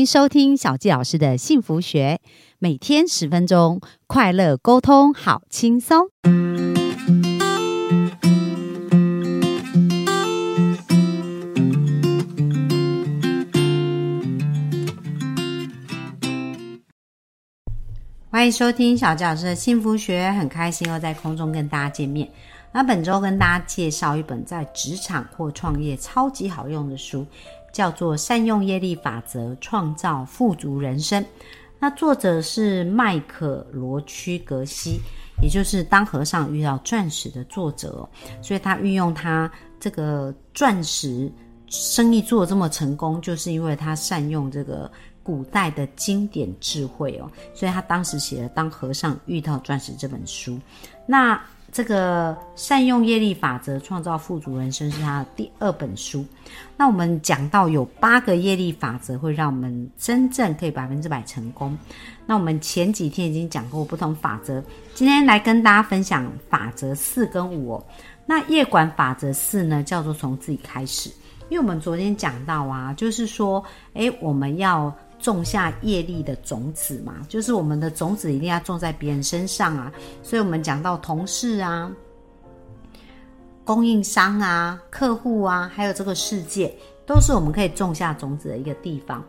迎收听小纪老师的幸福学，每天十分钟，快乐沟通，好轻松。欢迎收听小纪老师的幸福学，很开心又在空中跟大家见面。那本周跟大家介绍一本在职场或创业超级好用的书。叫做善用业力法则，创造富足人生。那作者是麦克罗区格西，也就是当和尚遇到钻石的作者。所以他运用他这个钻石生意做这么成功，就是因为他善用这个古代的经典智慧哦。所以他当时写了《当和尚遇到钻石》这本书。那这个善用业力法则创造富足人生是他的第二本书。那我们讲到有八个业力法则会让我们真正可以百分之百成功。那我们前几天已经讲过不同法则，今天来跟大家分享法则四跟五。那业管法则四呢，叫做从自己开始。因为我们昨天讲到啊，就是说，诶，我们要。种下业力的种子嘛，就是我们的种子一定要种在别人身上啊。所以，我们讲到同事啊、供应商啊、客户啊，还有这个世界，都是我们可以种下种子的一个地方。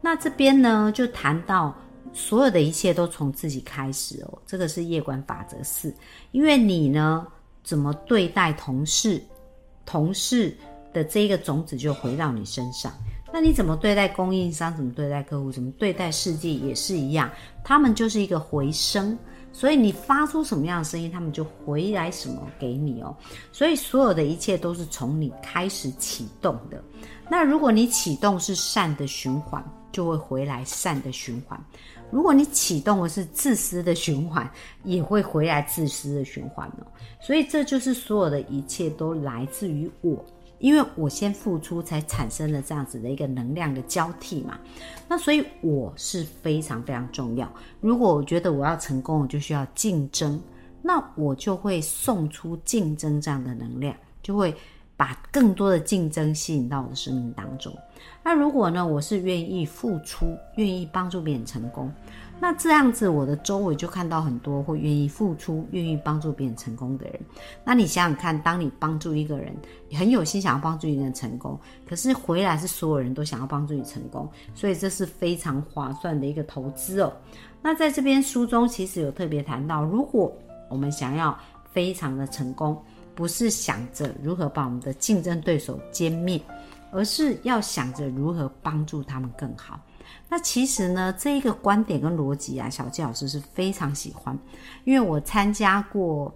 那这边呢，就谈到所有的一切都从自己开始哦。这个是业管法则四，因为你呢怎么对待同事，同事的这一个种子就回到你身上。那你怎么对待供应商？怎么对待客户？怎么对待世界也是一样，他们就是一个回声，所以你发出什么样的声音，他们就回来什么给你哦。所以所有的一切都是从你开始启动的。那如果你启动是善的循环，就会回来善的循环；如果你启动的是自私的循环，也会回来自私的循环哦。所以这就是所有的一切都来自于我。因为我先付出，才产生了这样子的一个能量的交替嘛。那所以我是非常非常重要。如果我觉得我要成功，我就需要竞争，那我就会送出竞争这样的能量，就会把更多的竞争吸引到我的生命当中。那如果呢，我是愿意付出，愿意帮助别人成功。那这样子，我的周围就看到很多会愿意付出、愿意帮助别人成功的人。那你想想看，当你帮助一个人，你很有心想要帮助一个人成功，可是回来是所有人都想要帮助你成功，所以这是非常划算的一个投资哦。那在这边书中其实有特别谈到，如果我们想要非常的成功，不是想着如何把我们的竞争对手歼灭，而是要想着如何帮助他们更好。那其实呢，这一个观点跟逻辑啊，小纪老师是非常喜欢，因为我参加过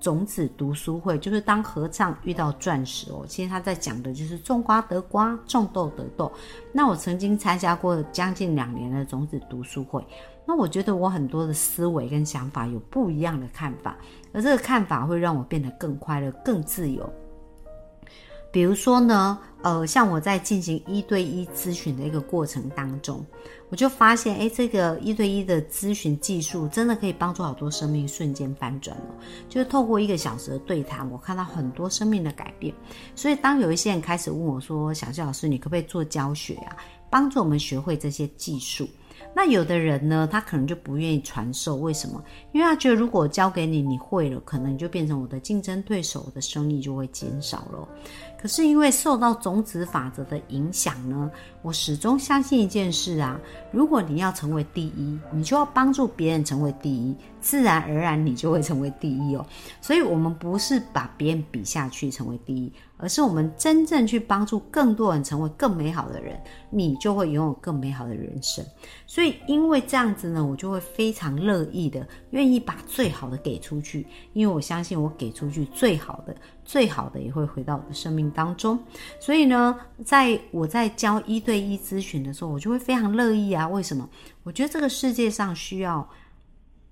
种子读书会，就是当合唱遇到钻石哦。其实他在讲的就是种瓜得瓜，种豆得豆。那我曾经参加过将近两年的种子读书会，那我觉得我很多的思维跟想法有不一样的看法，而这个看法会让我变得更快乐、更自由。比如说呢，呃，像我在进行一对一咨询的一个过程当中，我就发现，哎，这个一对一的咨询技术真的可以帮助好多生命瞬间翻转了。就是透过一个小时的对谈，我看到很多生命的改变。所以，当有一些人开始问我说：“小谢老师，你可不可以做教学啊，帮助我们学会这些技术？”那有的人呢，他可能就不愿意传授，为什么？因为他觉得如果教给你，你会了，可能你就变成我的竞争对手，我的生意就会减少了。可是因为受到种子法则的影响呢，我始终相信一件事啊，如果你要成为第一，你就要帮助别人成为第一，自然而然你就会成为第一哦。所以，我们不是把别人比下去成为第一，而是我们真正去帮助更多人成为更美好的人，你就会拥有更美好的人生。所以，因为这样子呢，我就会非常乐意的，愿意把最好的给出去，因为我相信我给出去最好的。最好的也会回到我的生命当中，所以呢，在我在教一对一咨询的时候，我就会非常乐意啊。为什么？我觉得这个世界上需要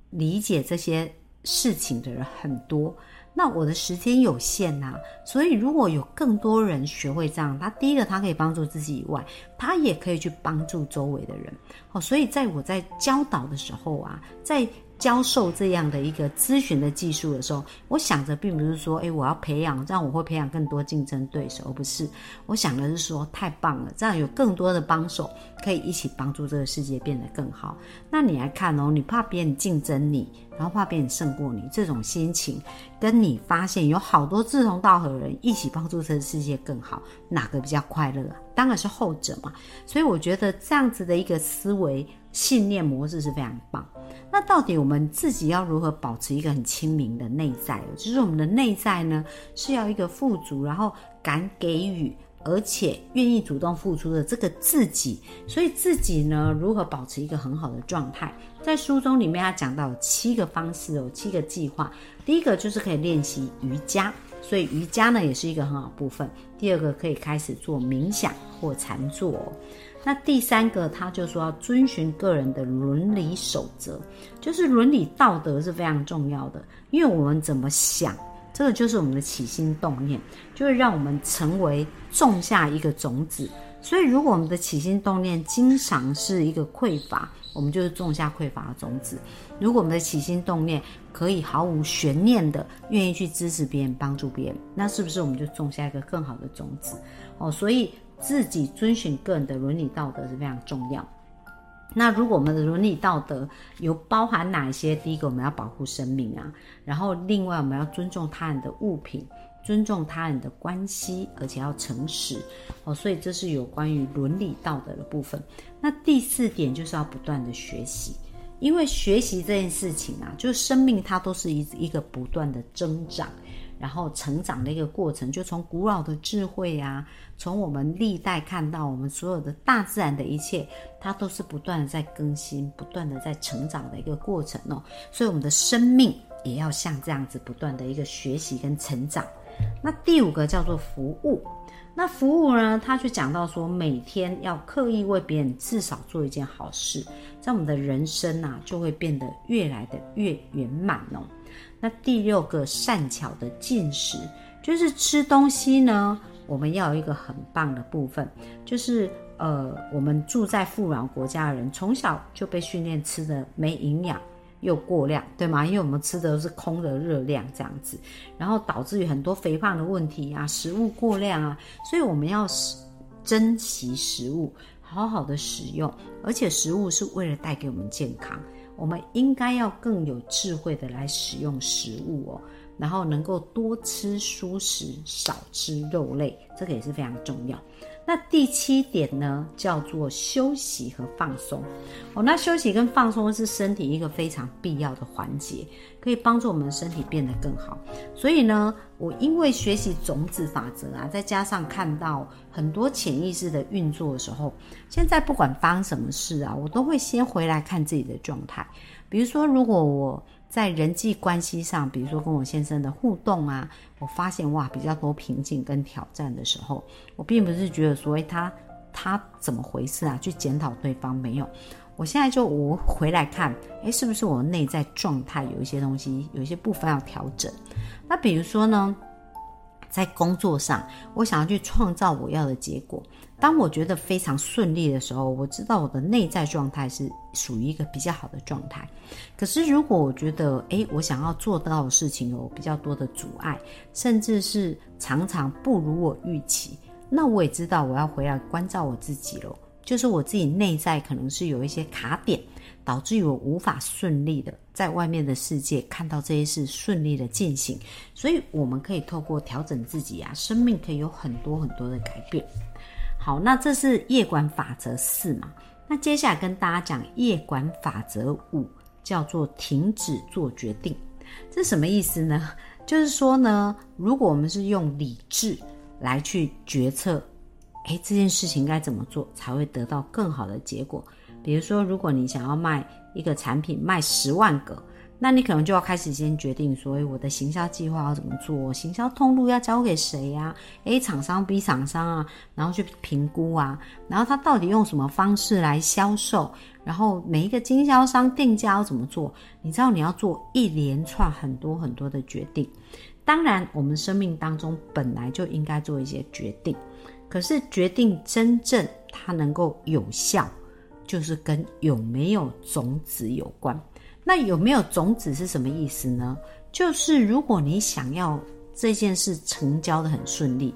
理解这些事情的人很多，那我的时间有限呐，所以如果有更多人学会这样，他第一个他可以帮助自己以外，他也可以去帮助周围的人。好，所以在我在教导的时候啊，在教授这样的一个咨询的技术的时候，我想着并不是说，哎，我要培养，这样我会培养更多竞争对手，而不是我想的是说，太棒了，这样有更多的帮手可以一起帮助这个世界变得更好。那你来看哦，你怕别人竞争你，然后怕别人胜过你，这种心情，跟你发现有好多志同道合的人一起帮助这个世界更好，哪个比较快乐？当然是后者嘛。所以我觉得这样子的一个思维信念模式是非常棒。那到底我们自己要如何保持一个很清明的内在？就是我们的内在呢，是要一个富足，然后敢给予，而且愿意主动付出的这个自己。所以自己呢，如何保持一个很好的状态？在书中里面，他讲到有七个方式哦，七个计划。第一个就是可以练习瑜伽，所以瑜伽呢也是一个很好部分。第二个可以开始做冥想或禅坐。那第三个，他就说要遵循个人的伦理守则，就是伦理道德是非常重要的，因为我们怎么想，这个就是我们的起心动念，就会让我们成为种下一个种子。所以，如果我们的起心动念经常是一个匮乏，我们就是种下匮乏的种子；如果我们的起心动念可以毫无悬念的愿意去支持别人、帮助别人，那是不是我们就种下一个更好的种子？哦，所以。自己遵循个人的伦理道德是非常重要。那如果我们的伦理道德有包含哪一些？第一个，我们要保护生命啊；然后，另外我们要尊重他人的物品，尊重他人的关系，而且要诚实哦。所以这是有关于伦理道德的部分。那第四点就是要不断的学习，因为学习这件事情啊，就是生命它都是一一个不断的增长。然后成长的一个过程，就从古老的智慧啊，从我们历代看到我们所有的大自然的一切，它都是不断的在更新、不断的在成长的一个过程哦。所以我们的生命也要像这样子不断的一个学习跟成长。那第五个叫做服务，那服务呢，他就讲到说，每天要刻意为别人至少做一件好事，在我们的人生呐，就会变得越来的越圆满哦。那第六个善巧的进食，就是吃东西呢，我们要有一个很棒的部分，就是呃，我们住在富饶国家的人，从小就被训练吃的没营养又过量，对吗？因为我们吃的都是空的热量这样子，然后导致于很多肥胖的问题啊，食物过量啊，所以我们要珍惜食物，好好的使用，而且食物是为了带给我们健康。我们应该要更有智慧的来使用食物哦，然后能够多吃蔬食，少吃肉类，这个也是非常重要。那第七点呢，叫做休息和放松。哦，那休息跟放松是身体一个非常必要的环节，可以帮助我们身体变得更好。所以呢，我因为学习种子法则啊，再加上看到很多潜意识的运作的时候，现在不管发生什么事啊，我都会先回来看自己的状态。比如说，如果我在人际关系上，比如说跟我先生的互动啊，我发现哇比较多瓶颈跟挑战的时候，我并不是觉得说他他怎么回事啊，去检讨对方没有，我现在就我回来看，诶，是不是我内在状态有一些东西，有一些部分要调整？那比如说呢？在工作上，我想要去创造我要的结果。当我觉得非常顺利的时候，我知道我的内在状态是属于一个比较好的状态。可是，如果我觉得，诶，我想要做到的事情有比较多的阻碍，甚至是常常不如我预期，那我也知道我要回来关照我自己了。就是我自己内在可能是有一些卡点。导致于我无法顺利的在外面的世界看到这些事顺利的进行，所以我们可以透过调整自己啊，生命可以有很多很多的改变。好，那这是夜管法则四嘛？那接下来跟大家讲夜管法则五，叫做停止做决定。这什么意思呢？就是说呢，如果我们是用理智来去决策，诶，这件事情该怎么做才会得到更好的结果？比如说，如果你想要卖一个产品，卖十万个，那你可能就要开始先决定，所以，我的行销计划要怎么做，行销通路要交给谁呀？A 厂商、B 厂商啊，然后去评估啊，然后他到底用什么方式来销售，然后每一个经销商定价要怎么做？你知道你要做一连串很多很多的决定。当然，我们生命当中本来就应该做一些决定，可是决定真正它能够有效。就是跟有没有种子有关，那有没有种子是什么意思呢？就是如果你想要这件事成交的很顺利。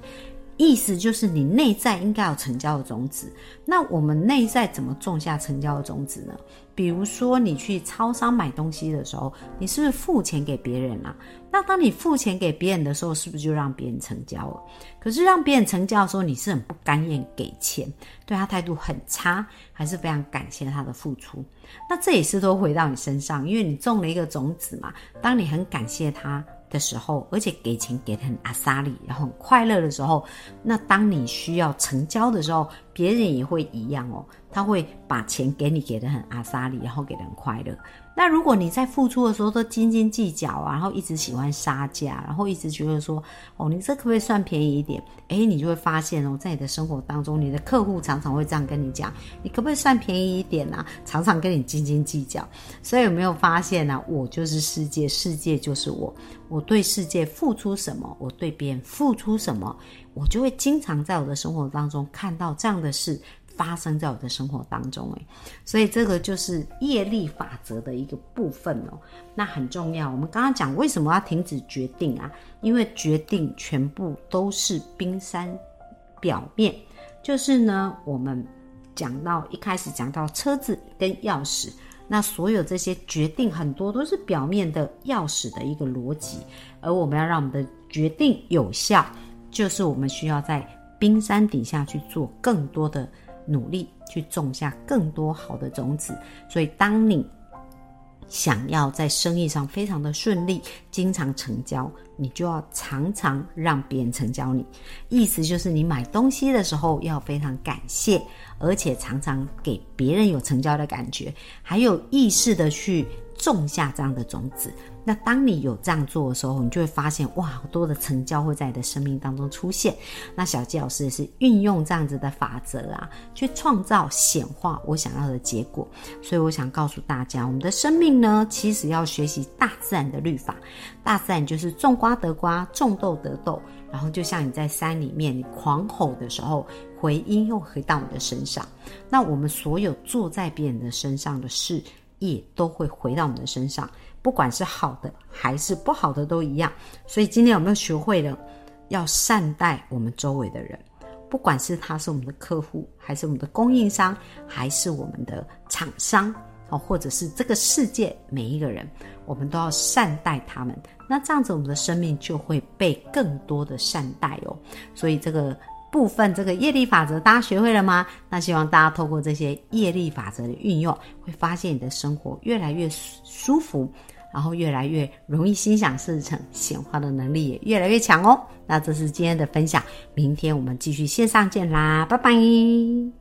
意思就是你内在应该有成交的种子。那我们内在怎么种下成交的种子呢？比如说你去超商买东西的时候，你是不是付钱给别人啊？那当你付钱给别人的时候，是不是就让别人成交了？可是让别人成交的时候，你是很不甘愿给钱，对他态度很差，还是非常感谢他的付出？那这也是都回到你身上，因为你种了一个种子嘛。当你很感谢他。的时候，而且给钱给的很阿萨利，然后很快乐的时候，那当你需要成交的时候，别人也会一样哦，他会把钱给你给的很阿萨利，然后给的很快乐。那如果你在付出的时候都斤斤计较啊，然后一直喜欢杀价，然后一直觉得说，哦，你这可不可以算便宜一点？哎，你就会发现哦，在你的生活当中，你的客户常常会这样跟你讲，你可不可以算便宜一点呢？常常跟你斤斤计较。所以有没有发现呢？我就是世界，世界就是我。我对世界付出什么，我对别人付出什么，我就会经常在我的生活当中看到这样的事。发生在我的生活当中，诶，所以这个就是业力法则的一个部分哦。那很重要。我们刚刚讲为什么要停止决定啊？因为决定全部都是冰山表面。就是呢，我们讲到一开始讲到车子跟钥匙，那所有这些决定很多都是表面的钥匙的一个逻辑，而我们要让我们的决定有效，就是我们需要在冰山底下去做更多的。努力去种下更多好的种子，所以当你想要在生意上非常的顺利，经常成交，你就要常常让别人成交你。意思就是你买东西的时候要非常感谢，而且常常给别人有成交的感觉，还有意识的去种下这样的种子。那当你有这样做的时候，你就会发现哇，好多的成交会在你的生命当中出现。那小纪老师也是运用这样子的法则啊，去创造显化我想要的结果。所以我想告诉大家，我们的生命呢，其实要学习大自然的律法。大自然就是种瓜得瓜，种豆得豆。然后就像你在山里面，你狂吼的时候，回音又回到你的身上。那我们所有坐在别人的身上的事，也都会回到我们的身上。不管是好的还是不好的都一样，所以今天有没有学会了要善待我们周围的人？不管是他是我们的客户，还是我们的供应商，还是我们的厂商，哦，或者是这个世界每一个人，我们都要善待他们。那这样子，我们的生命就会被更多的善待哦。所以这个。部分这个业力法则，大家学会了吗？那希望大家透过这些业力法则的运用，会发现你的生活越来越舒服，然后越来越容易心想事成，显化的能力也越来越强哦。那这是今天的分享，明天我们继续线上见啦，拜拜。